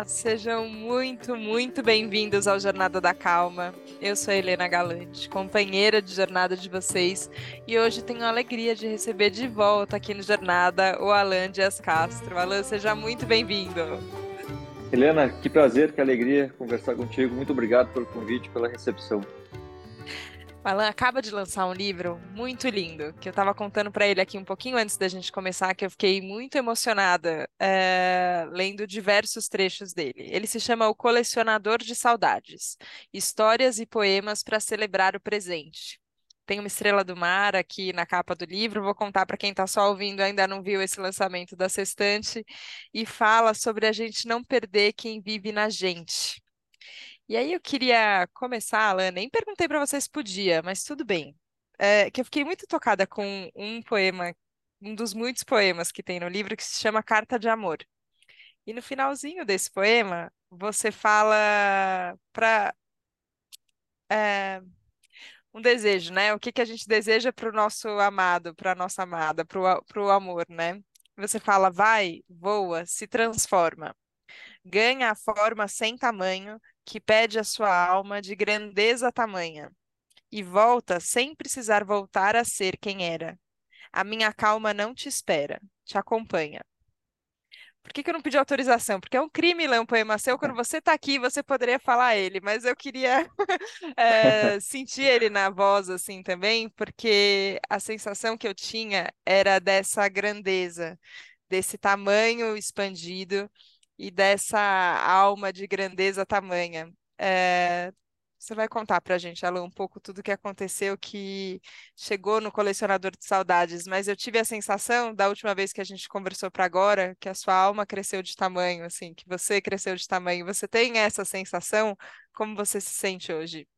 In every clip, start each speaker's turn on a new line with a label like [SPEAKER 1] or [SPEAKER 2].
[SPEAKER 1] Olá, sejam muito, muito bem-vindos ao Jornada da Calma. Eu sou a Helena Galante, companheira de jornada de vocês, e hoje tenho a alegria de receber de volta aqui no Jornada o Alan Dias Castro. Alan, seja muito bem-vindo.
[SPEAKER 2] Helena, que prazer, que alegria conversar contigo. Muito obrigado pelo convite, pela recepção.
[SPEAKER 1] Alan acaba de lançar um livro muito lindo, que eu estava contando para ele aqui um pouquinho antes da gente começar, que eu fiquei muito emocionada é, lendo diversos trechos dele. Ele se chama O Colecionador de Saudades: Histórias e Poemas para Celebrar o Presente. Tem uma estrela do mar aqui na capa do livro, vou contar para quem está só ouvindo ainda não viu esse lançamento da Sextante, e fala sobre a gente não perder quem vive na gente. E aí eu queria começar, Alan, nem perguntei para vocês se podia, mas tudo bem. É, que eu fiquei muito tocada com um poema, um dos muitos poemas que tem no livro, que se chama Carta de Amor. E no finalzinho desse poema, você fala para é, um desejo, né? O que, que a gente deseja para o nosso amado, para a nossa amada, para o amor, né? Você fala, vai, voa, se transforma, ganha a forma sem tamanho que pede a sua alma de grandeza tamanha, e volta sem precisar voltar a ser quem era. A minha calma não te espera, te acompanha. Por que, que eu não pedi autorização? Porque é um crime ler um poema seu. Quando você está aqui, você poderia falar ele, mas eu queria é, sentir ele na voz assim também, porque a sensação que eu tinha era dessa grandeza, desse tamanho expandido e dessa alma de grandeza tamanha. É, você vai contar para a gente, Alan, um pouco tudo que aconteceu, que chegou no colecionador de saudades, mas eu tive a sensação, da última vez que a gente conversou para agora, que a sua alma cresceu de tamanho, assim, que você cresceu de tamanho. Você tem essa sensação? Como você se sente hoje?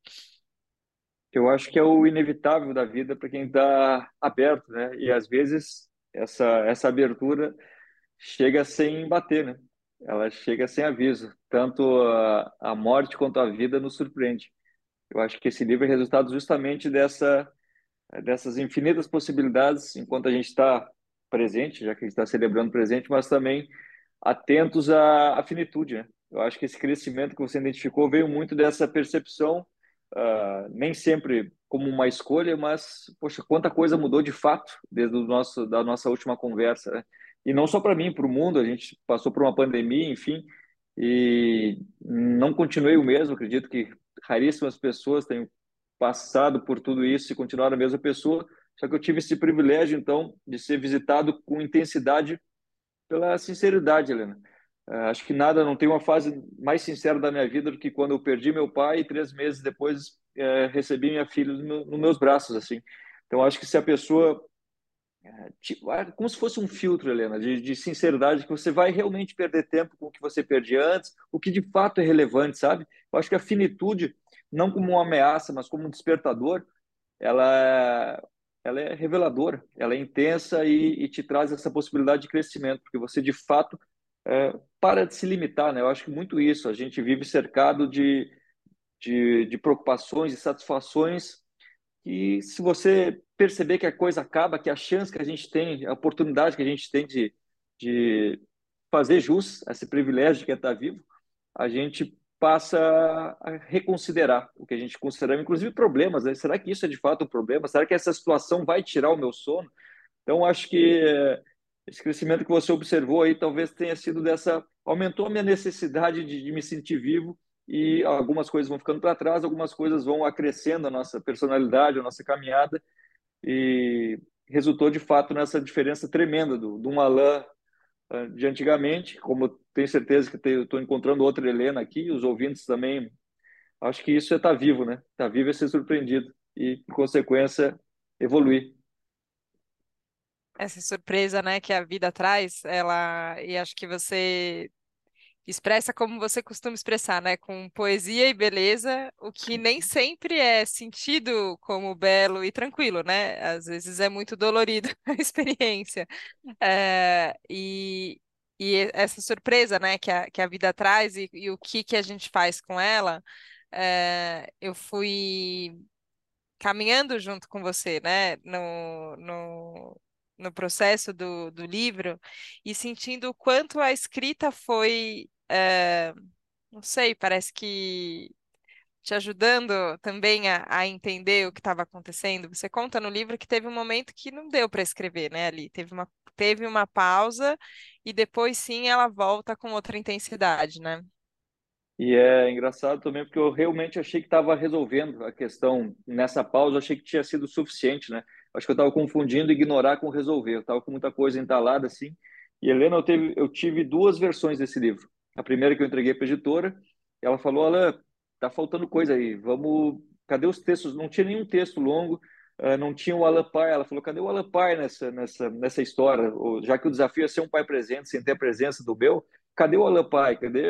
[SPEAKER 2] Eu acho que é o inevitável da vida para quem está aberto, né? E às vezes essa, essa abertura chega sem bater, né? Ela chega sem aviso. Tanto a, a morte quanto a vida nos surpreende. Eu acho que esse livro é resultado justamente dessa dessas infinitas possibilidades enquanto a gente está presente, já que a gente está celebrando o presente, mas também atentos à, à finitude. Né? Eu acho que esse crescimento que você identificou veio muito dessa percepção, uh, nem sempre como uma escolha, mas poxa, quanta coisa mudou de fato desde o nosso da nossa última conversa. Né? E não só para mim, para o mundo. A gente passou por uma pandemia, enfim, e não continuei o mesmo. Acredito que raríssimas pessoas tenham passado por tudo isso e continuaram a mesma pessoa. Só que eu tive esse privilégio, então, de ser visitado com intensidade pela sinceridade, Helena. Uh, acho que nada, não tem uma fase mais sincera da minha vida do que quando eu perdi meu pai e três meses depois uh, recebi minha filha nos no, no meus braços, assim. Então, acho que se a pessoa como se fosse um filtro, Helena, de, de, sinceridade, que você vai realmente perder tempo com o que você perdia antes, o que de fato é relevante, sabe? Eu acho que a finitude, não como uma ameaça, mas como um despertador, ela, ela é reveladora, ela é intensa e, e te traz essa possibilidade de crescimento, porque você de fato é, para de se limitar, né? Eu acho que muito isso, a gente vive cercado de, de, de preocupações e satisfações que se você perceber que a coisa acaba, que a chance que a gente tem, a oportunidade que a gente tem de, de fazer jus a esse privilégio que é estar vivo, a gente passa a reconsiderar o que a gente considerava, inclusive problemas. Né? Será que isso é de fato um problema? Será que essa situação vai tirar o meu sono? Então, acho que esse crescimento que você observou aí talvez tenha sido dessa. aumentou a minha necessidade de, de me sentir vivo e algumas coisas vão ficando para trás, algumas coisas vão acrescendo a nossa personalidade, a nossa caminhada e resultou de fato nessa diferença tremenda do, do Alain ah, de antigamente, como tenho certeza que estou encontrando outra Helena aqui, os ouvintes também, acho que isso é estar tá vivo, né? Estar tá vivo é ser surpreendido e, por consequência, evoluir.
[SPEAKER 1] Essa surpresa, né, que a vida traz, ela, e acho que você expressa como você costuma expressar, né? Com poesia e beleza, o que nem sempre é sentido como belo e tranquilo, né? Às vezes é muito dolorido a experiência. É, e, e essa surpresa, né, que a, que a vida traz e, e o que, que a gente faz com ela, é, eu fui caminhando junto com você, né? No, no, no processo do, do livro e sentindo o quanto a escrita foi é, não sei, parece que te ajudando também a, a entender o que estava acontecendo. Você conta no livro que teve um momento que não deu para escrever, né, ali. Teve uma, teve uma pausa e depois sim ela volta com outra intensidade, né?
[SPEAKER 2] E é engraçado também porque eu realmente achei que estava resolvendo a questão nessa pausa, achei que tinha sido suficiente, né? Acho que eu estava confundindo ignorar com resolver. Eu estava com muita coisa entalada assim. E Helena, eu, teve, eu tive duas versões desse livro. A primeira que eu entreguei para a editora, ela falou: Alan, tá faltando coisa aí, vamos. Cadê os textos? Não tinha nenhum texto longo, uh, não tinha o Alan Pai. Ela falou: cadê o Alan Pai nessa, nessa, nessa história? Já que o desafio é ser um pai presente, sem ter a presença do meu, cadê o Alan Pai? Cadê?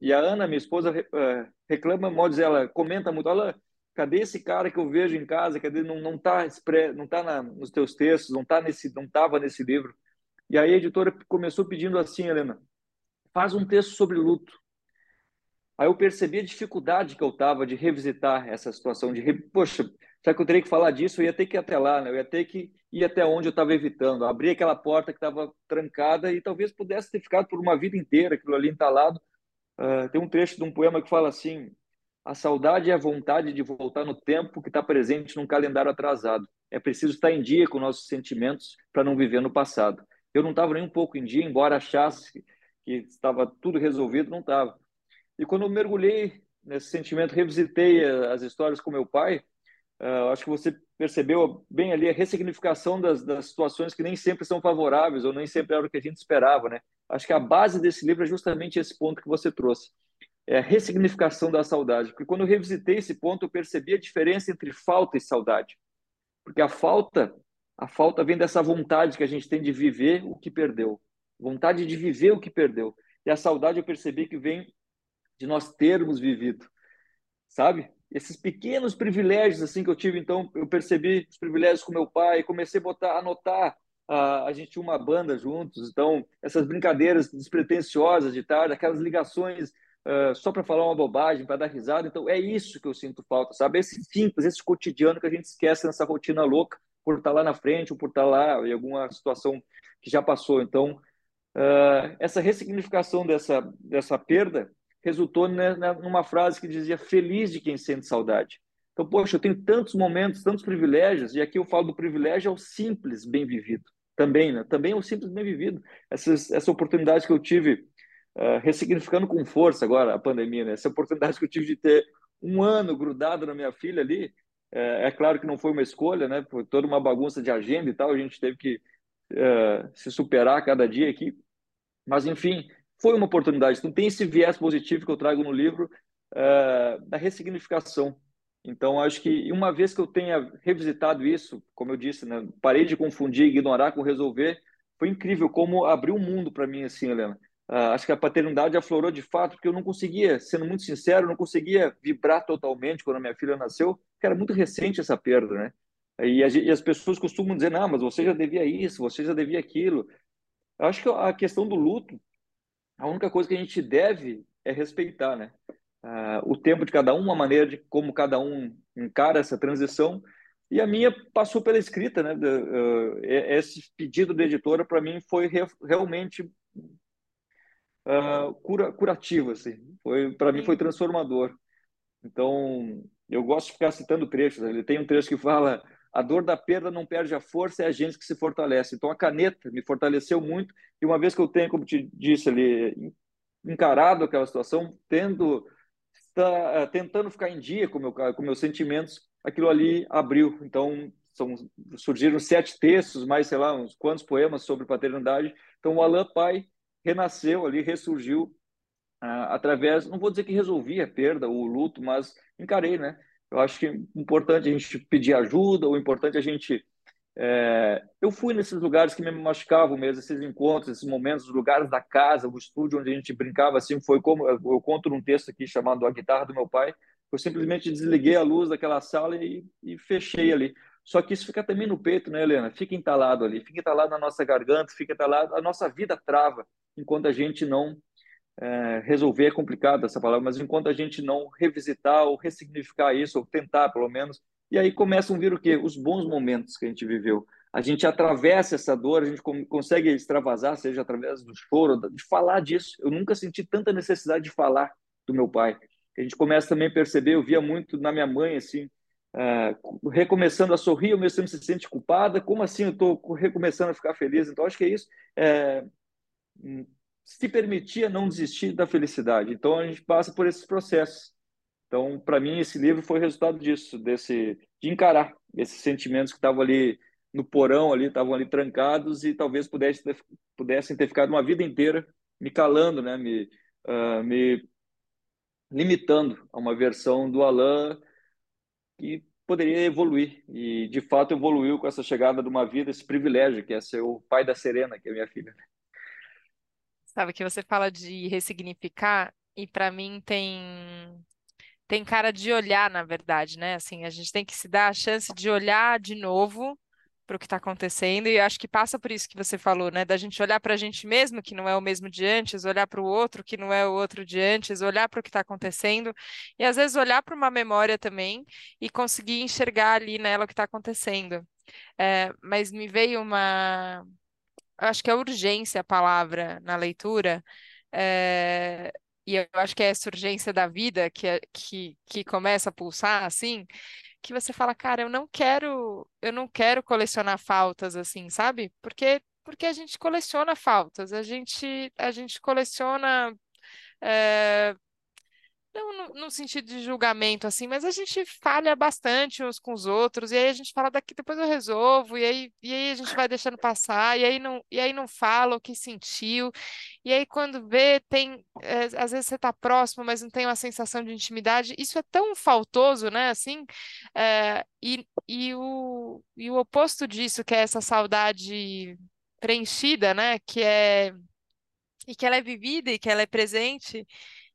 [SPEAKER 2] E a Ana, minha esposa, uh, reclama, modo ela comenta muito: Alan, cadê esse cara que eu vejo em casa? Cadê? Não, não tá, não tá na, nos teus textos, não tá nesse, não tava nesse livro. E aí a editora começou pedindo assim, Helena, faz um texto sobre luto. Aí eu percebi a dificuldade que eu estava de revisitar essa situação, de, poxa, já que eu teria que falar disso, eu ia ter que ir até lá, né? eu ia ter que ir até onde eu estava evitando, abrir aquela porta que estava trancada e talvez pudesse ter ficado por uma vida inteira aquilo ali entalado. Uh, tem um trecho de um poema que fala assim: a saudade é a vontade de voltar no tempo que está presente num calendário atrasado. É preciso estar em dia com nossos sentimentos para não viver no passado. Eu não estava nem um pouco em dia, embora achasse que estava tudo resolvido, não estava. E quando eu mergulhei nesse sentimento, revisitei as histórias com meu pai, uh, acho que você percebeu bem ali a ressignificação das, das situações que nem sempre são favoráveis ou nem sempre era o que a gente esperava, né? Acho que a base desse livro é justamente esse ponto que você trouxe. É a ressignificação da saudade. Porque quando eu revisitei esse ponto, eu percebi a diferença entre falta e saudade. Porque a falta a falta vem dessa vontade que a gente tem de viver o que perdeu, vontade de viver o que perdeu. E a saudade eu percebi que vem de nós termos vivido, sabe? Esses pequenos privilégios assim que eu tive, então eu percebi os privilégios com meu pai, comecei a botar, anotar. Uh, a gente tinha uma banda juntos, então essas brincadeiras despretensiosas de tarde, aquelas ligações uh, só para falar uma bobagem, para dar risada. Então é isso que eu sinto falta, sabe? Esse simples, esse cotidiano que a gente esquece nessa rotina louca por estar lá na frente ou por estar lá em alguma situação que já passou. Então, uh, essa ressignificação dessa, dessa perda resultou né, numa frase que dizia feliz de quem sente saudade. Então, poxa, eu tenho tantos momentos, tantos privilégios, e aqui eu falo do privilégio ao simples bem vivido. Também, né? Também é o simples bem vivido. Essas, essa oportunidade que eu tive, uh, ressignificando com força agora a pandemia, né? Essa oportunidade que eu tive de ter um ano grudado na minha filha ali, é, é, claro que não foi uma escolha, né? Foi toda uma bagunça de agenda e tal, a gente teve que é, se superar cada dia aqui. Mas, enfim, foi uma oportunidade. Então, tem esse viés positivo que eu trago no livro é, da ressignificação. Então, acho que uma vez que eu tenha revisitado isso, como eu disse, né? parei de confundir, ignorar com resolver, foi incrível como abriu um mundo para mim, assim, Helena. Uh, acho que a paternidade aflorou de fato, porque eu não conseguia, sendo muito sincero, não conseguia vibrar totalmente quando a minha filha nasceu, porque era muito recente essa perda, né? E, e, as pessoas costumam dizer, não, mas você já devia isso, você já devia aquilo. Eu acho que a questão do luto, a única coisa que a gente deve é respeitar, né? Uh, o tempo de cada um, a maneira de como cada um encara essa transição. E a minha passou pela escrita, né? Uh, esse pedido da editora, para mim, foi re realmente uh, cura, curativo, assim. Foi para mim foi transformador. Então eu gosto de ficar citando trechos. Ele tem um trecho que fala: a dor da perda não perde a força, é a gente que se fortalece. Então a caneta me fortaleceu muito e uma vez que eu tenho, como te disse ali, encarado aquela situação, tendo uh, tentando ficar em dia com meu com meus sentimentos, aquilo ali abriu. Então são, surgiram sete textos, mais sei lá uns quantos poemas sobre paternidade. Então o Alain Pai renasceu ali, ressurgiu uh, através, não vou dizer que resolvi a perda, o luto, mas encarei, né? Eu acho que é importante a gente pedir ajuda, o importante a gente. É... eu fui nesses lugares que me machucavam mesmo, esses encontros, esses momentos, os lugares da casa, o estúdio onde a gente brincava assim, foi como eu conto num texto aqui chamado A Guitarra do Meu Pai. Eu simplesmente desliguei a luz daquela sala e, e fechei ali. Só que isso fica também no peito, né, Helena? Fica entalado ali, fica entalado na nossa garganta, fica entalado, a nossa vida trava enquanto a gente não é, resolver, é complicado essa palavra, mas enquanto a gente não revisitar ou ressignificar isso, ou tentar pelo menos, e aí começam a vir o quê? Os bons momentos que a gente viveu, a gente atravessa essa dor, a gente consegue extravasar, seja através do choro, de falar disso. Eu nunca senti tanta necessidade de falar do meu pai. A gente começa também a perceber, eu via muito na minha mãe, assim, uh, recomeçando a sorrir, ao mesmo tempo se sente culpada, como assim eu estou recomeçando a ficar feliz? Então, acho que é isso. É, se permitia não desistir da felicidade. Então, a gente passa por esses processos. Então, para mim, esse livro foi resultado disso, desse de encarar esses sentimentos que estavam ali no porão, ali estavam ali trancados e talvez pudessem ter, pudessem ter ficado uma vida inteira me calando, né, me, uh, me limitando a uma versão do Alan que poderia evoluir e de fato evoluiu com essa chegada de uma vida, esse privilégio que é ser o pai da Serena, que é minha filha.
[SPEAKER 1] Sabe que você fala de ressignificar e para mim tem tem cara de olhar, na verdade, né? Assim, a gente tem que se dar a chance de olhar de novo para o que está acontecendo, e acho que passa por isso que você falou, né? Da gente olhar para a gente mesmo, que não é o mesmo de antes, olhar para o outro, que não é o outro de antes, olhar para o que está acontecendo, e às vezes olhar para uma memória também e conseguir enxergar ali nela o que está acontecendo. É, mas me veio uma. Acho que é urgência a palavra na leitura. É, e eu acho que é essa urgência da vida que, é, que, que começa a pulsar assim, que você fala, cara, eu não quero, eu não quero colecionar faltas assim, sabe? Porque porque a gente coleciona faltas, a gente a gente coleciona é, não no, no, sentido de julgamento, assim, mas a gente falha bastante uns com os outros, e aí a gente fala daqui, depois eu resolvo, e aí, e aí a gente vai deixando passar, e aí não, e aí não fala o que sentiu, e aí quando vê, tem, é, às vezes você tá próximo, mas não tem uma sensação de intimidade, isso é tão faltoso, né, assim, é, e, e, o, e o oposto disso, que é essa saudade preenchida, né, que é, e que ela é vivida e que ela é presente,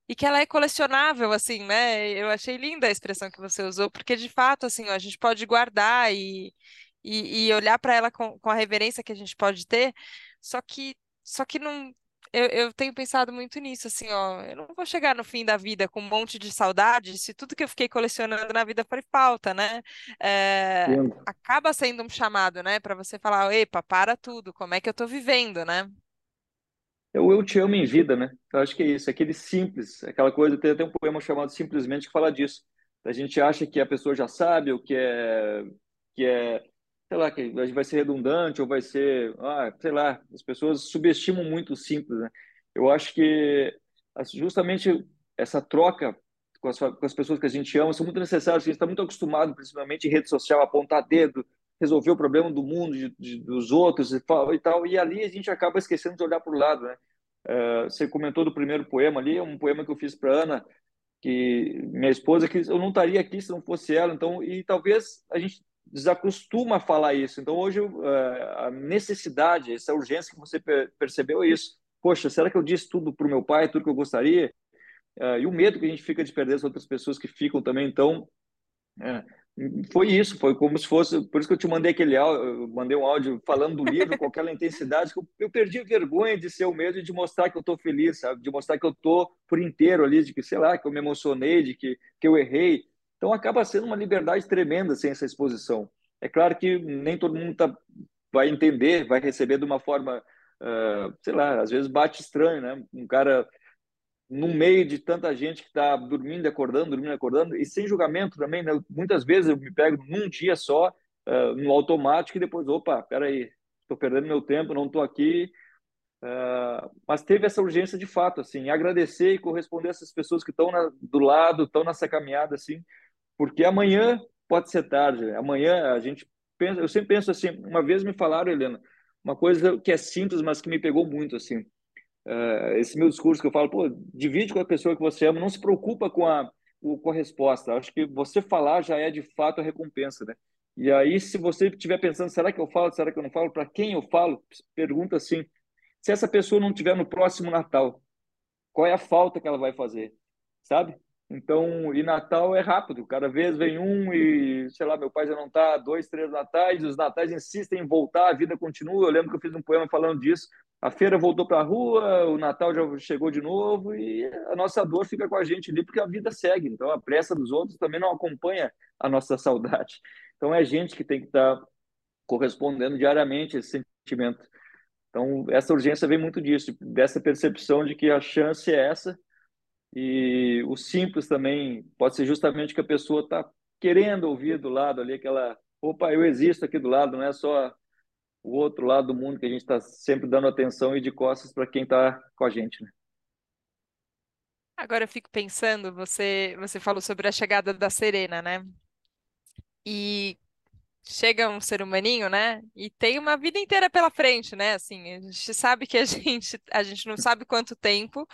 [SPEAKER 1] e que ela é colecionável, assim, né? Eu achei linda a expressão que você usou, porque de fato, assim, ó, a gente pode guardar e, e, e olhar para ela com, com a reverência que a gente pode ter, só que, só que não. Eu, eu tenho pensado muito nisso, assim, ó. Eu não vou chegar no fim da vida com um monte de saudade se tudo que eu fiquei colecionando na vida foi falta, né? É, acaba sendo um chamado, né, para você falar, epa, para tudo, como é que eu tô vivendo, né?
[SPEAKER 2] É o Eu Te Amo em Vida, né? Eu acho que é isso, aquele simples, aquela coisa, tem até um poema chamado Simplesmente que fala disso. A gente acha que a pessoa já sabe, ou que é, que é, sei lá, que vai ser redundante, ou vai ser, ah, sei lá, as pessoas subestimam muito o simples, né? Eu acho que justamente essa troca com as, com as pessoas que a gente ama são muito necessárias, a gente está muito acostumado, principalmente em rede social, a apontar dedo, resolver o problema do mundo, de, de, dos outros e, tal, e ali a gente acaba esquecendo de olhar para o lado, né? Uh, você comentou do primeiro poema ali, é um poema que eu fiz para Ana, que minha esposa, que eu não estaria aqui se não fosse ela, então, e talvez a gente desacostuma a falar isso. Então, hoje, uh, a necessidade, essa urgência que você percebeu é isso. Poxa, será que eu disse tudo para o meu pai, tudo que eu gostaria? Uh, e o medo que a gente fica de perder as outras pessoas que ficam também. Então, foi isso, foi como se fosse, por isso que eu te mandei aquele áudio, mandei um áudio falando do livro com aquela intensidade que eu, eu perdi vergonha de ser o medo de mostrar que eu estou feliz, sabe? De mostrar que eu estou por inteiro ali, de que, sei lá, que eu me emocionei, de que, que eu errei. Então acaba sendo uma liberdade tremenda sem essa exposição. É claro que nem todo mundo tá, vai entender, vai receber de uma forma, uh, sei lá, às vezes bate estranho, né? Um cara no meio de tanta gente que está dormindo acordando, dormindo acordando, e sem julgamento também, né? Muitas vezes eu me pego num dia só, uh, no automático, e depois, opa, peraí, estou perdendo meu tempo, não estou aqui. Uh, mas teve essa urgência de fato, assim, agradecer e corresponder a essas pessoas que estão do lado, estão nessa caminhada, assim, porque amanhã pode ser tarde, amanhã a gente pensa, eu sempre penso assim, uma vez me falaram, Helena, uma coisa que é simples, mas que me pegou muito, assim, uh, esse meu discurso que eu falo, pô, divide com a pessoa que você ama, não se preocupa com a, com a resposta. Acho que você falar já é de fato a recompensa, né? E aí, se você estiver pensando, será que eu falo, será que eu não falo? Para quem eu falo? Pergunta assim: se essa pessoa não estiver no próximo Natal, qual é a falta que ela vai fazer? Sabe? Então, e Natal é rápido, cada vez vem um e, sei lá, meu pai já não está dois, três natais, os natais insistem em voltar, a vida continua. Eu lembro que eu fiz um poema falando disso. A feira voltou para a rua, o Natal já chegou de novo e a nossa dor fica com a gente ali porque a vida segue. Então, a pressa dos outros também não acompanha a nossa saudade. Então, é a gente que tem que estar tá correspondendo diariamente a esse sentimento. Então, essa urgência vem muito disso, dessa percepção de que a chance é essa, e o simples também pode ser justamente que a pessoa está querendo ouvir do lado ali, aquela, opa, eu existo aqui do lado, não é só o outro lado do mundo que a gente está sempre dando atenção e de costas para quem está com a gente, né?
[SPEAKER 1] Agora eu fico pensando, você, você falou sobre a chegada da Serena, né? E chega um ser humaninho, né? E tem uma vida inteira pela frente, né? Assim, a gente sabe que a gente, a gente não sabe quanto tempo,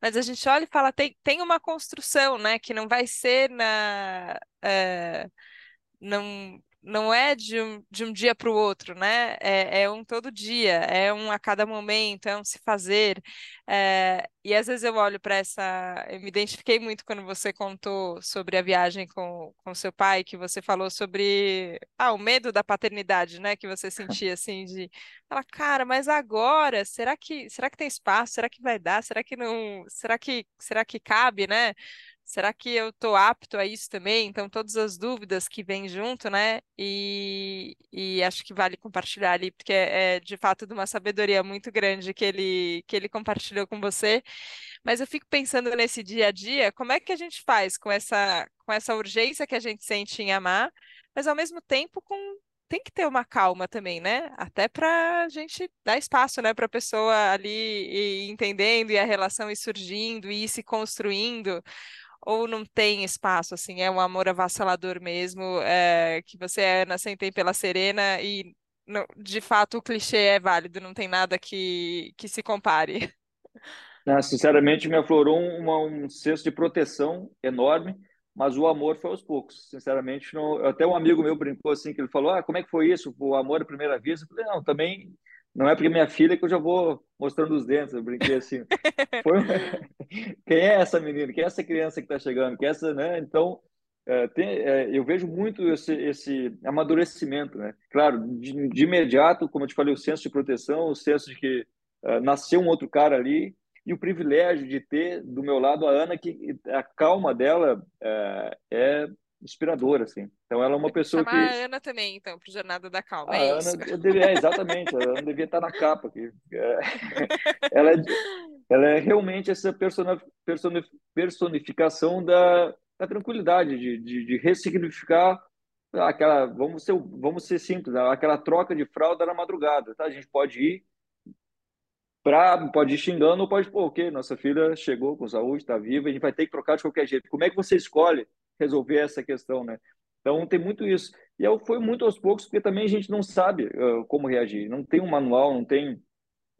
[SPEAKER 1] mas a gente olha e fala, tem, tem uma construção, né? Que não vai ser na. É, não, não é de um, de um dia para o outro, né? É, é, um todo dia, é um a cada momento, é um se fazer. É, e às vezes eu olho para essa. Eu me identifiquei muito quando você contou sobre a viagem com, com seu pai, que você falou sobre ah, o medo da paternidade, né? Que você sentia assim, de falar, cara, mas agora, será que, será que tem espaço? Será que vai dar? Será que não. Será que, será que cabe, né? Será que eu estou apto a isso também? Então, todas as dúvidas que vêm junto, né? E, e acho que vale compartilhar ali, porque é, é, de fato de uma sabedoria muito grande que ele, que ele compartilhou com você. Mas eu fico pensando nesse dia a dia, como é que a gente faz com essa, com essa urgência que a gente sente em amar, mas ao mesmo tempo com tem que ter uma calma também, né? Até para a gente dar espaço, né, para a pessoa ali ir entendendo e a relação ir surgindo e ir se construindo ou não tem espaço, assim, é um amor avassalador mesmo, é, que você é nascente pela Serena e de fato o clichê é válido, não tem nada que, que se compare.
[SPEAKER 2] Ah, sinceramente, me aflorou uma, um senso de proteção enorme, mas o amor foi aos poucos. Sinceramente, não, até um amigo meu brincou assim, que ele falou, ah, como é que foi isso, o amor à primeira vista? Eu falei, não, também não é porque minha filha que eu já vou mostrando os dentes, eu brinquei assim. Foi... Quem é essa menina? Quem é essa criança que está chegando? Quem é essa, né? Então, é, tem, é, eu vejo muito esse, esse amadurecimento, né? Claro, de, de, imediato, como eu te falei, o senso de proteção, o senso de que é, nasceu um outro cara ali e o privilégio de ter do meu lado a Ana, que a calma dela é, é inspiradora, assim. Então ela é uma pessoa que...
[SPEAKER 1] a Ana também, então, para Jornada da Calma,
[SPEAKER 2] a
[SPEAKER 1] é
[SPEAKER 2] Ana,
[SPEAKER 1] isso.
[SPEAKER 2] Devia, é, exatamente, a Ana devia estar na capa aqui. É, ela, é, ela é realmente essa personificação da, da tranquilidade, de, de, de ressignificar aquela, vamos ser, vamos ser simples, né? aquela troca de fralda na madrugada, tá? A gente pode ir pra, pode ir xingando ou pode, pô, ok, nossa filha chegou com saúde, está viva, a gente vai ter que trocar de qualquer jeito. Como é que você escolhe resolver essa questão, né? Então tem muito isso. E eu foi muito aos poucos, porque também a gente não sabe uh, como reagir. Não tem um manual, não tem,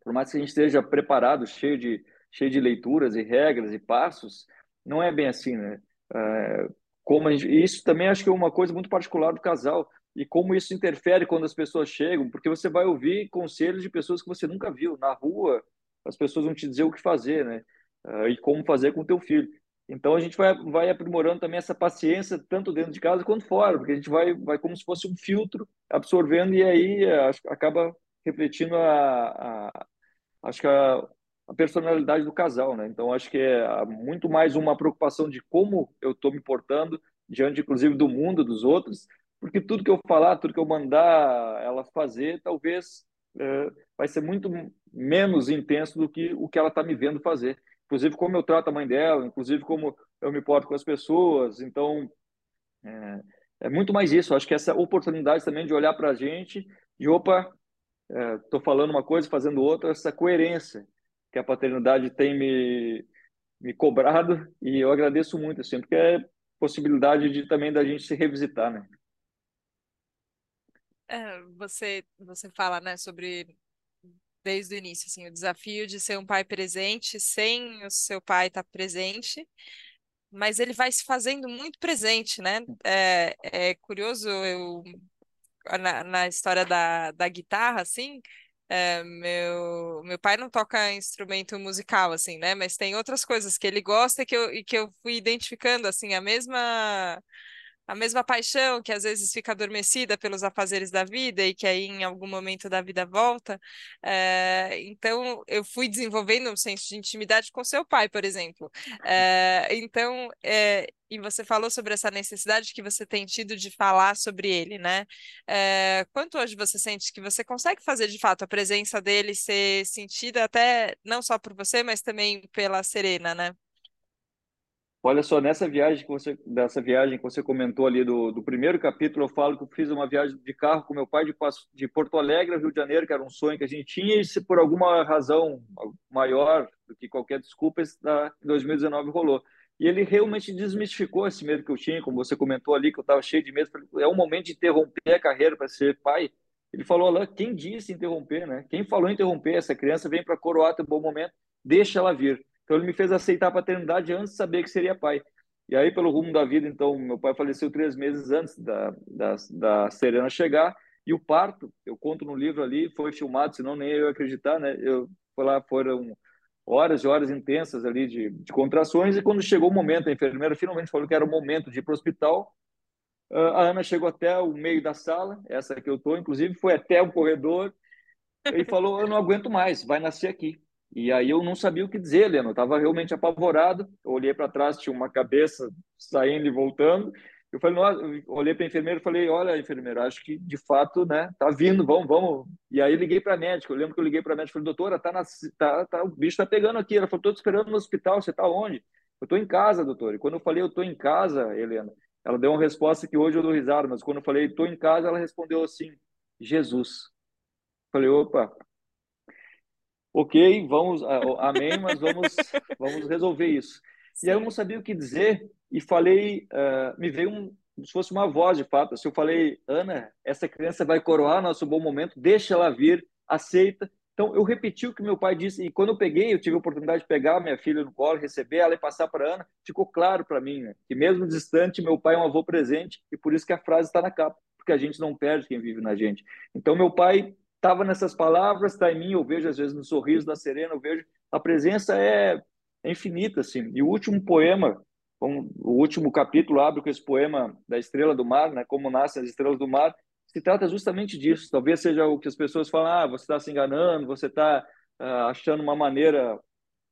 [SPEAKER 2] por mais que a gente esteja preparado, cheio de cheio de leituras e regras e passos, não é bem assim, né? Uh, como gente, isso também acho que é uma coisa muito particular do casal e como isso interfere quando as pessoas chegam, porque você vai ouvir conselhos de pessoas que você nunca viu na rua, as pessoas vão te dizer o que fazer, né? Uh, e como fazer com o teu filho. Então a gente vai, vai aprimorando também essa paciência, tanto dentro de casa quanto fora, porque a gente vai, vai como se fosse um filtro absorvendo e aí acho, acaba refletindo a, a acho que a, a, personalidade do casal, né? Então acho que é muito mais uma preocupação de como eu estou me portando diante, inclusive, do mundo, dos outros, porque tudo que eu falar, tudo que eu mandar ela fazer, talvez é, vai ser muito menos intenso do que o que ela está me vendo fazer inclusive como eu trato a mãe dela, inclusive como eu me porto com as pessoas. Então, é, é muito mais isso. acho que essa oportunidade também de olhar para a gente e, opa, estou é, falando uma coisa, fazendo outra, essa coerência que a paternidade tem me, me cobrado e eu agradeço muito, assim, porque é possibilidade de também da gente se revisitar, né?
[SPEAKER 1] É, você, você fala, né, sobre desde o início, assim, o desafio de ser um pai presente sem o seu pai estar tá presente, mas ele vai se fazendo muito presente, né? É, é curioso, eu na, na história da, da guitarra, assim, é, meu, meu pai não toca instrumento musical, assim, né? Mas tem outras coisas que ele gosta e que eu, e que eu fui identificando, assim, a mesma a mesma paixão que às vezes fica adormecida pelos afazeres da vida e que aí em algum momento da vida volta. É, então eu fui desenvolvendo um senso de intimidade com seu pai, por exemplo. É, então é, e você falou sobre essa necessidade que você tem tido de falar sobre ele, né? Quanto hoje você sente que você consegue fazer de fato a presença dele ser sentida até não só por você, mas também pela Serena, né?
[SPEAKER 2] Olha só, nessa viagem que você, dessa viagem que você comentou ali do, do primeiro capítulo, eu falo que eu fiz uma viagem de carro com meu pai de, de Porto Alegre Rio de Janeiro, que era um sonho que a gente tinha, e se por alguma razão maior do que qualquer desculpa, em 2019 rolou. E ele realmente desmistificou esse medo que eu tinha, como você comentou ali, que eu estava cheio de medo. É um momento de interromper a carreira para ser pai. Ele falou lá, quem disse interromper, né? Quem falou interromper? Essa criança vem para coroar teu bom momento, deixa ela vir. Então ele me fez aceitar a paternidade antes de saber que seria pai. E aí, pelo rumo da vida, então, meu pai faleceu três meses antes da, da, da Serena chegar. E o parto, eu conto no livro ali, foi filmado, senão nem eu ia acreditar, né? Eu foi lá, foram horas e horas intensas ali de, de contrações. E quando chegou o momento, a enfermeira finalmente falou que era o momento de ir para o hospital. A Ana chegou até o meio da sala, essa que eu estou, inclusive, foi até o corredor e falou: Eu não aguento mais, vai nascer aqui. E aí eu não sabia o que dizer, Helena. Eu estava realmente apavorado. Eu olhei para trás, tinha uma cabeça saindo e voltando. Eu falei, nossa, eu olhei para a enfermeira e falei, olha, enfermeira, acho que de fato, né, tá vindo, vamos, vamos. E aí liguei para a médica. Eu lembro que eu liguei para a médica falei, doutora, tá, na, tá, tá, o bicho tá pegando aqui. Ela falou, tô te esperando no hospital. Você tá onde? Eu tô em casa, doutora. E quando eu falei, eu tô em casa, Helena, ela deu uma resposta que hoje eu dou risada, mas quando eu falei, tô em casa, ela respondeu assim, Jesus. Eu falei, opa, ok, vamos, amém, mas vamos, vamos resolver isso. Sim. E aí eu não sabia o que dizer e falei, uh, me veio um, como se fosse uma voz de fato. Se eu falei, Ana, essa criança vai coroar nosso bom momento, deixa ela vir, aceita. Então eu repeti o que meu pai disse e quando eu peguei, eu tive a oportunidade de pegar minha filha no colo, receber ela e passar para Ana, ficou claro para mim né, que mesmo distante, meu pai é um avô presente e por isso que a frase está na capa, porque a gente não perde quem vive na gente. Então meu pai estava nessas palavras, está em mim, eu vejo às vezes no sorriso da Serena, eu vejo a presença é, é infinita, assim. E o último poema, o último capítulo abre com esse poema da Estrela do Mar, né? Como nascem as estrelas do mar. Se trata justamente disso. Talvez seja o que as pessoas falam: ah, você está se enganando, você está ah, achando uma maneira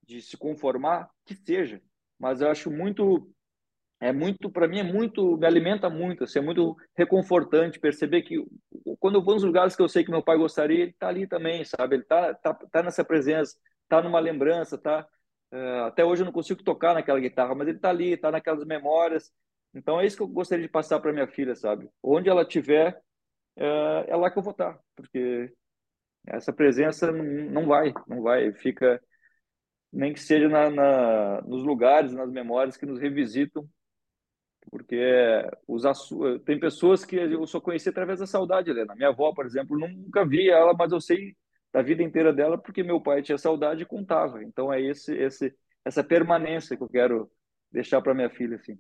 [SPEAKER 2] de se conformar, que seja. Mas eu acho muito é muito para mim é muito me alimenta muito assim, é muito reconfortante perceber que quando eu vou nos lugares que eu sei que meu pai gostaria ele está ali também sabe? Ele está tá, tá nessa presença está numa lembrança tá uh, até hoje eu não consigo tocar naquela guitarra mas ele está ali está naquelas memórias. Então é isso que eu gostaria de passar para minha filha sabe? Onde ela tiver uh, é lá que eu vou estar tá, porque essa presença não vai não vai fica nem que seja na, na, nos lugares nas memórias que nos revisitam porque os tem pessoas que eu só conheci através da saudade, Helena. Minha avó, por exemplo, nunca vi ela, mas eu sei da vida inteira dela porque meu pai tinha saudade e contava. Então é esse, esse essa permanência que eu quero deixar para minha filha, assim.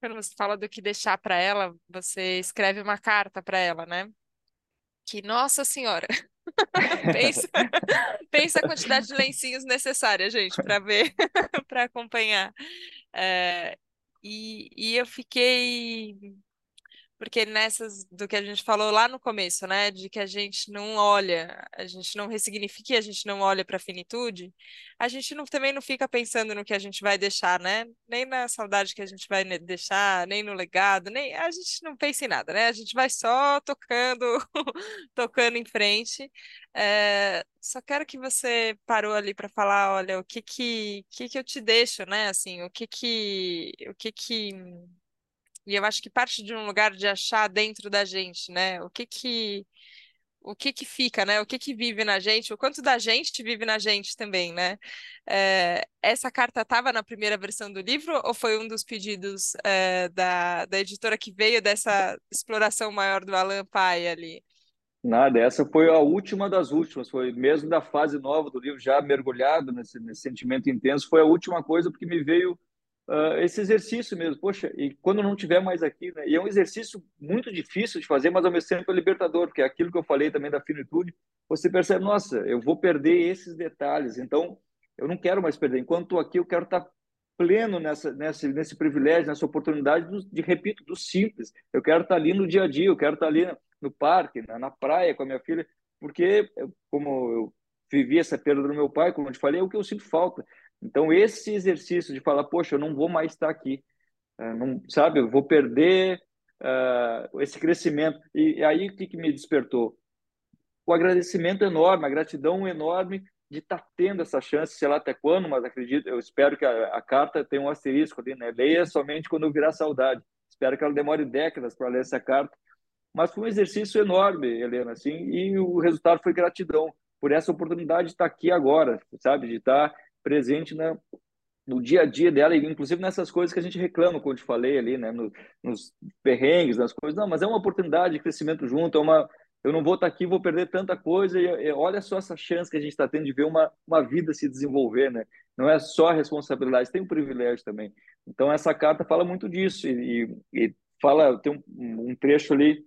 [SPEAKER 1] Quando você fala do que deixar para ela, você escreve uma carta para ela, né? Que Nossa Senhora. pensa, pensa a quantidade de lencinhos necessária, gente, para ver, para acompanhar. É, e, e eu fiquei porque nessas do que a gente falou lá no começo, né, de que a gente não olha, a gente não ressignifica, a gente não olha para a finitude, a gente não, também não fica pensando no que a gente vai deixar, né? Nem na saudade que a gente vai deixar, nem no legado, nem a gente não pensa em nada, né? A gente vai só tocando, tocando em frente. É, só quero que você parou ali para falar, olha, o que que, que que eu te deixo, né? Assim, o que que, o que que e eu acho que parte de um lugar de achar dentro da gente, né? O que que o que que fica, né? O que que vive na gente, o quanto da gente vive na gente também, né? É, essa carta estava na primeira versão do livro ou foi um dos pedidos é, da, da editora que veio dessa exploração maior do Alan Pai ali?
[SPEAKER 2] Nada, essa foi a última das últimas, foi mesmo da fase nova do livro, já mergulhado nesse, nesse sentimento intenso, foi a última coisa porque me veio uh, esse exercício mesmo. Poxa, e quando não tiver mais aqui, né? E é um exercício muito difícil de fazer, mas ao mesmo tempo é libertador, porque é aquilo que eu falei também da finitude, você percebe, nossa, eu vou perder esses detalhes, então eu não quero mais perder. Enquanto estou aqui, eu quero estar tá pleno nessa, nessa, nesse privilégio, nessa oportunidade de, de, repito, do simples. Eu quero estar ali no dia a dia, eu quero estar ali no parque, na, na praia com a minha filha, porque, como eu vivi essa perda do meu pai, como eu te falei, é o que eu sinto falta. Então, esse exercício de falar, poxa, eu não vou mais estar aqui, uh, não, sabe, eu vou perder uh, esse crescimento. E, aí, o que, que me despertou? O agradecimento enorme, a gratidão enorme de estar tá tendo essa chance, sei lá até quando, mas acredito, eu espero que a, a carta tenha um asterisco ali, né? Leia somente quando eu virar saudade. Espero que ela demore décadas para ler essa carta. Mas foi um exercício enorme, Helena, assim, e o resultado foi gratidão por essa oportunidade de estar aqui agora, sabe? De estar presente na, no dia a dia dela, e inclusive nessas coisas que a gente reclama, como eu te falei ali, né? No, nos perrengues, nas coisas. Não, mas é uma oportunidade de crescimento junto, é uma, eu não vou estar aqui, vou perder tanta coisa. E, e olha só essa chance que a gente está tendo de ver uma, uma vida se desenvolver, né? Não é só a responsabilidade, tem um privilégio também. Então, essa carta fala muito disso e, e, e fala, tem um, um, trecho ali.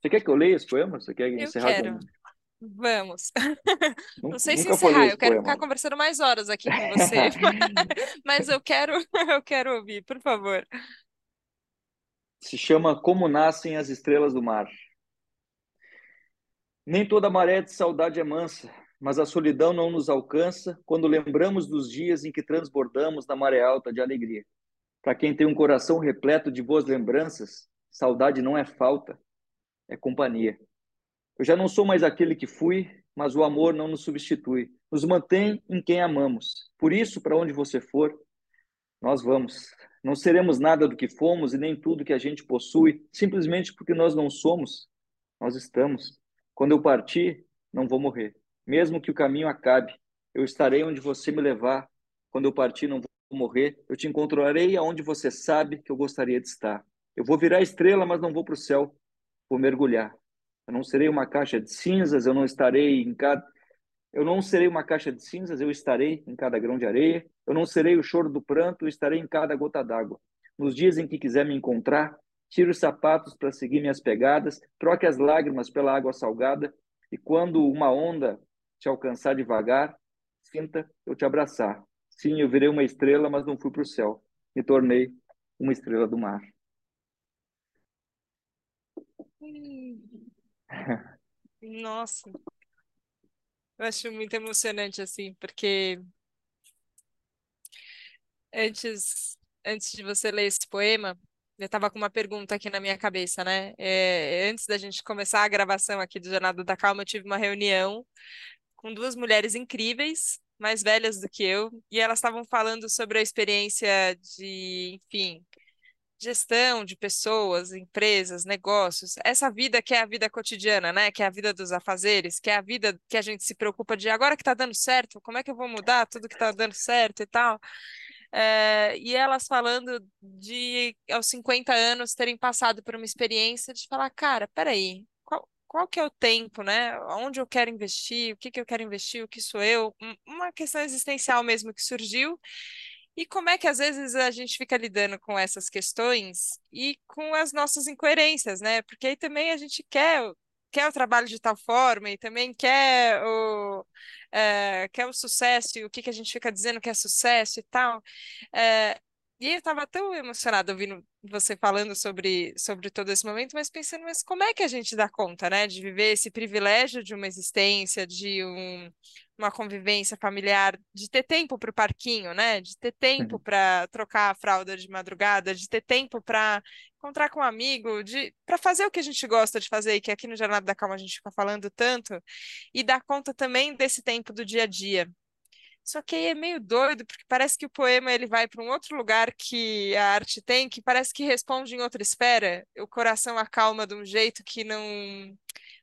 [SPEAKER 2] Você quer que eu leia esse poema? Você quer
[SPEAKER 1] eu
[SPEAKER 2] encerrar?
[SPEAKER 1] Quero. Com... Vamos. Não sei se encerrar, eu quero poema. ficar conversando mais horas aqui com você, mas eu quero, eu quero ouvir, por favor.
[SPEAKER 2] Se chama Como Nascem as Estrelas do Mar. Nem toda maré de saudade é mansa, mas a solidão não nos alcança quando lembramos dos dias em que transbordamos na maré alta de alegria. Para quem tem um coração repleto de boas lembranças, saudade não é falta, é companhia. Eu já não sou mais aquele que fui, mas o amor não nos substitui. Nos mantém em quem amamos. Por isso, para onde você for, nós vamos. Não seremos nada do que fomos e nem tudo que a gente possui, simplesmente porque nós não somos, nós estamos. Quando eu partir, não vou morrer. Mesmo que o caminho acabe, eu estarei onde você me levar. Quando eu partir, não vou morrer. Eu te encontrarei aonde você sabe que eu gostaria de estar. Eu vou virar estrela, mas não vou para o céu. Vou mergulhar. Eu não serei uma caixa de cinzas, eu não estarei em cada eu não serei uma caixa de cinzas, eu estarei em cada grão de areia. Eu não serei o choro do pranto, eu estarei em cada gota d'água. Nos dias em que quiser me encontrar, tire os sapatos para seguir minhas pegadas, troque as lágrimas pela água salgada, e quando uma onda te alcançar devagar, sinta eu te abraçar. Sim, eu virei uma estrela, mas não fui para o céu. Me tornei uma estrela do mar.
[SPEAKER 1] Nossa, eu acho muito emocionante assim, porque antes, antes de você ler esse poema, eu estava com uma pergunta aqui na minha cabeça, né? É, antes da gente começar a gravação aqui do Jornada da Calma, eu tive uma reunião com duas mulheres incríveis, mais velhas do que eu, e elas estavam falando sobre a experiência de, enfim, gestão de pessoas, empresas, negócios, essa vida que é a vida cotidiana, né? Que é a vida dos afazeres, que é a vida que a gente se preocupa de agora que está dando certo, como é que eu vou mudar tudo que está dando certo e tal. É, e elas falando de, aos 50 anos, terem passado por uma experiência de falar, cara, peraí, qual, qual que é o tempo, né? Onde eu quero investir, o que, que eu quero investir, o que sou eu? Uma questão existencial mesmo que surgiu. E como é que às vezes a gente fica lidando com essas questões e com as nossas incoerências, né? Porque aí também a gente quer quer o trabalho de tal forma e também quer o, é, quer o sucesso e o que, que a gente fica dizendo que é sucesso e tal. É, e eu estava tão emocionada ouvindo você falando sobre, sobre todo esse momento, mas pensando, mas como é que a gente dá conta, né, de viver esse privilégio de uma existência, de um, uma convivência familiar, de ter tempo para o parquinho, né? De ter tempo uhum. para trocar a fralda de madrugada, de ter tempo para encontrar com um amigo, de para fazer o que a gente gosta de fazer, que aqui no Jornada da Calma a gente fica falando tanto, e dar conta também desse tempo do dia a dia. Só que aí é meio doido, porque parece que o poema ele vai para um outro lugar que a arte tem, que parece que responde em outra esfera. O coração acalma de um jeito que não.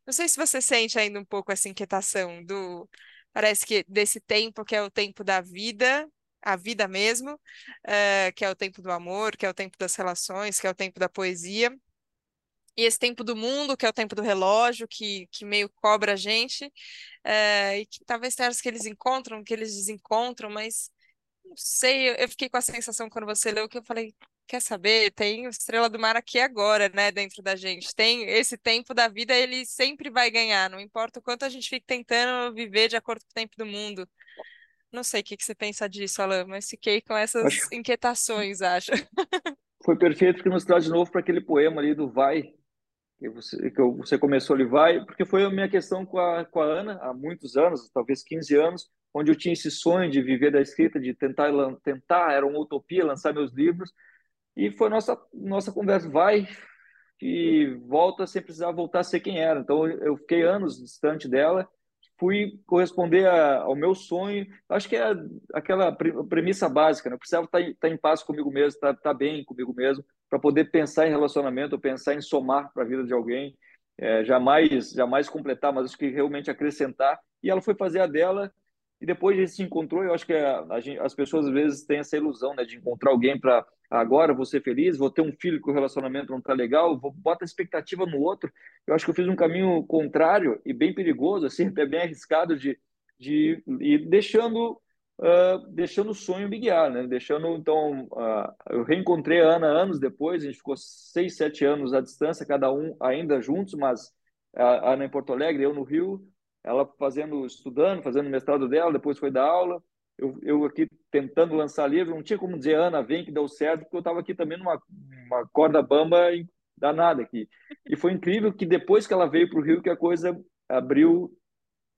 [SPEAKER 1] Não sei se você sente ainda um pouco essa inquietação do Parece que desse tempo que é o tempo da vida, a vida mesmo, uh, que é o tempo do amor, que é o tempo das relações, que é o tempo da poesia. E esse tempo do mundo, que é o tempo do relógio, que, que meio cobra a gente, uh, e que talvez tenha que eles encontram, que eles desencontram, mas não sei, eu fiquei com a sensação quando você leu que eu falei, quer saber? Tem Estrela do Mar aqui agora, né, dentro da gente. Tem esse tempo da vida, ele sempre vai ganhar, não importa o quanto a gente fique tentando viver de acordo com o tempo do mundo. Não sei o que, que você pensa disso, Alan, mas fiquei com essas acho... inquietações, acho.
[SPEAKER 2] Foi perfeito porque nos traz de novo para aquele poema ali do Vai, que você, que você começou ali, Vai, porque foi a minha questão com a, com a Ana há muitos anos, talvez 15 anos, onde eu tinha esse sonho de viver da escrita, de tentar, tentar era uma utopia, lançar meus livros, e foi nossa nossa conversa, vai, e volta sem precisar voltar a ser quem era. Então eu fiquei anos distante dela, fui corresponder a, ao meu sonho. Acho que é aquela premissa básica, né? Eu precisava estar, estar em paz comigo mesmo, estar, estar bem comigo mesmo, para poder pensar em relacionamento, pensar em somar para a vida de alguém. É, jamais, jamais completar, mas acho que realmente acrescentar. E ela foi fazer a dela e depois a gente se encontrou. Eu acho que a, a gente, as pessoas às vezes têm essa ilusão, né, de encontrar alguém para agora vou ser feliz, vou ter um filho que o relacionamento não está legal, vou bota expectativa no outro. Eu acho que eu fiz um caminho contrário e bem perigoso, assim, até bem arriscado de, de ir deixando uh, deixando o sonho me guiar, né? Deixando então uh, eu reencontrei a Ana anos depois, a gente ficou seis, sete anos à distância, cada um ainda juntos, mas a Ana em Porto Alegre, eu no Rio, ela fazendo, estudando, fazendo mestrado dela, depois foi dar aula eu, eu aqui tentando lançar livro, não tinha como dizer, Ana, vem que deu certo, porque eu estava aqui também numa uma corda bamba danada aqui. E foi incrível que depois que ela veio para o Rio, que a coisa abriu,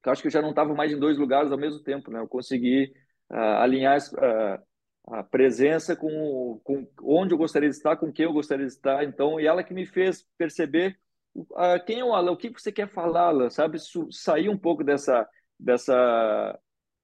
[SPEAKER 2] eu acho que eu já não estava mais em dois lugares ao mesmo tempo, né? Eu consegui alinhar a presença com, com onde eu gostaria de estar, com quem eu gostaria de estar, então, e ela que me fez perceber uh, quem é o Alan, o que você quer falar, Alan, sabe? Sair um pouco dessa, dessa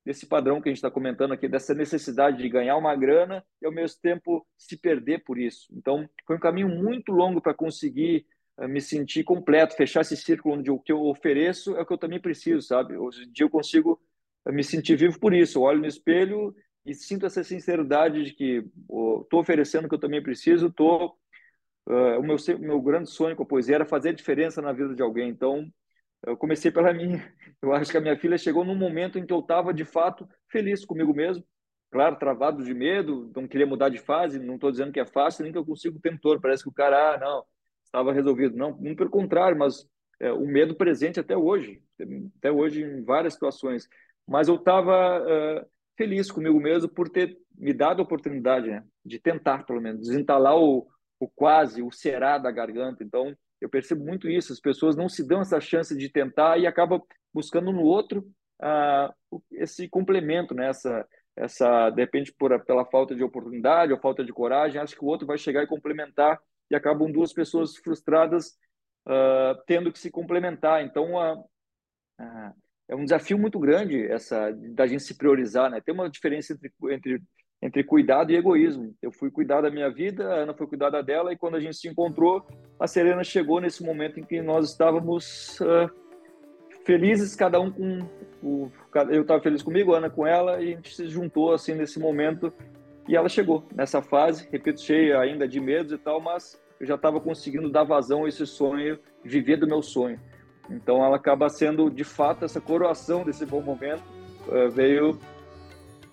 [SPEAKER 2] desse padrão que a gente está comentando aqui, dessa necessidade de ganhar uma grana e ao mesmo tempo se perder por isso. Então, foi um caminho muito longo para conseguir uh, me sentir completo, fechar esse círculo onde o que eu ofereço é o que eu também preciso, sabe? Hoje em dia eu consigo me sentir vivo por isso. Eu olho no espelho e sinto essa sinceridade de que estou oferecendo o que eu também preciso, estou Uh, o meu, meu grande sonho com a poesia era fazer diferença na vida de alguém. Então, eu comecei pela minha. Eu acho que a minha filha chegou num momento em que eu estava, de fato, feliz comigo mesmo. Claro, travado de medo, não queria mudar de fase, não estou dizendo que é fácil, nem que eu consigo temor. Parece que o cara, ah, não, estava resolvido. Não, muito pelo contrário, mas é, o medo presente até hoje, até hoje em várias situações. Mas eu estava uh, feliz comigo mesmo por ter me dado a oportunidade né, de tentar, pelo menos, desentalar o, o quase, o será da garganta. Então, eu percebo muito isso. As pessoas não se dão essa chance de tentar e acabam buscando no outro uh, esse complemento, né? essa, essa de repente, por, pela falta de oportunidade ou falta de coragem, acho que o outro vai chegar e complementar e acabam duas pessoas frustradas uh, tendo que se complementar. Então, uh, é um desafio muito grande essa da gente se priorizar. Né? Tem uma diferença entre, entre entre cuidado e egoísmo. Eu fui cuidar da minha vida, a Ana foi cuidar da dela, e quando a gente se encontrou, a Serena chegou nesse momento em que nós estávamos uh, felizes, cada um com. O, eu estava feliz comigo, a Ana com ela, e a gente se juntou assim nesse momento, e ela chegou nessa fase, repito, cheia ainda de medos e tal, mas eu já estava conseguindo dar vazão a esse sonho, viver do meu sonho. Então ela acaba sendo, de fato, essa coroação desse bom momento, uh, veio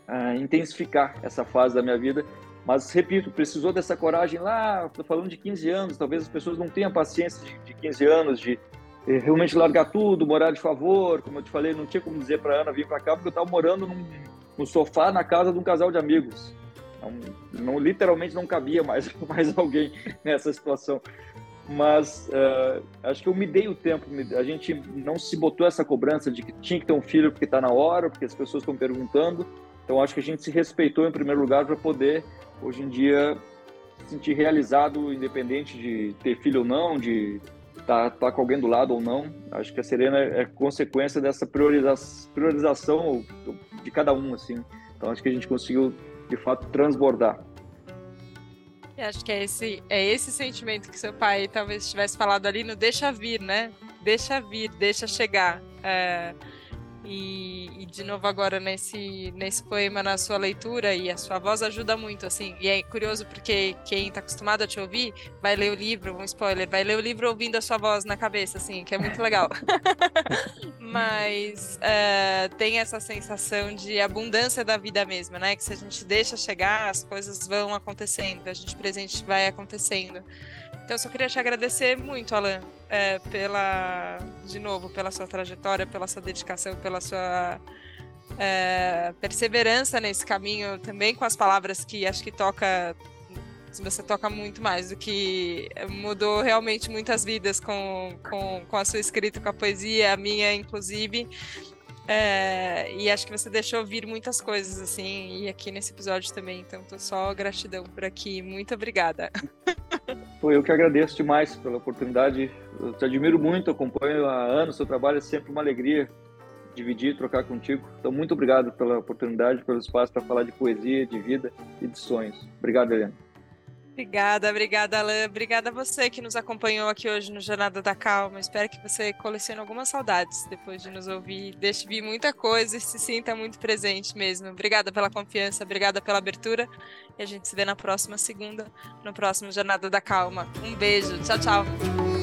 [SPEAKER 2] uh, intensificar essa fase da minha vida. Mas, repito, precisou dessa coragem lá, estou falando de 15 anos, talvez as pessoas não tenham paciência de, de 15 anos, de eh, realmente largar tudo, morar de favor, como eu te falei, não tinha como dizer para Ana vir para cá, porque eu estava morando num, no sofá na casa de um casal de amigos. Não, não, literalmente não cabia mais, mais alguém nessa situação. Mas uh, acho que eu me dei o tempo. A gente não se botou essa cobrança de que tinha que ter um filho porque está na hora, porque as pessoas estão perguntando. Então acho que a gente se respeitou em primeiro lugar para poder hoje em dia se sentir realizado, independente de ter filho ou não, de estar tá, tá com alguém do lado ou não. Acho que a Serena é consequência dessa prioriza priorização de cada um, assim. Então acho que a gente conseguiu de fato transbordar.
[SPEAKER 1] Eu acho que é esse, é esse sentimento que seu pai talvez tivesse falado ali no deixa vir, né? Deixa vir, deixa chegar. É e, e, de novo agora nesse, nesse poema, na sua leitura, e a sua voz ajuda muito, assim. E é curioso porque quem está acostumado a te ouvir vai ler o livro, um spoiler, vai ler o livro ouvindo a sua voz na cabeça, assim, que é muito legal. Mas é, tem essa sensação de abundância da vida mesmo, né? Que se a gente deixa chegar, as coisas vão acontecendo, a gente presente vai acontecendo. Então, eu só queria te agradecer muito, Alan, é, pela, de novo, pela sua trajetória, pela sua dedicação, pela sua é, perseverança nesse caminho, também com as palavras que acho que toca você toca muito mais do que mudou realmente muitas vidas com, com, com a sua escrita, com a poesia, a minha, inclusive. É, e acho que você deixou vir muitas coisas, assim, e aqui nesse episódio também. Então, tô só gratidão por aqui. Muito obrigada.
[SPEAKER 2] Foi eu que agradeço demais pela oportunidade. Eu te admiro muito, acompanho há anos. Seu trabalho é sempre uma alegria dividir, trocar contigo. Então, muito obrigado pela oportunidade, pelo espaço para falar de poesia, de vida e de sonhos. Obrigado, Helena.
[SPEAKER 1] Obrigada, obrigada, Alain. Obrigada a você que nos acompanhou aqui hoje no Jornada da Calma. Espero que você colecione algumas saudades depois de nos ouvir. Deixe vir muita coisa e se sinta muito presente mesmo. Obrigada pela confiança, obrigada pela abertura. E a gente se vê na próxima segunda, no próximo Jornada da Calma. Um beijo. Tchau, tchau.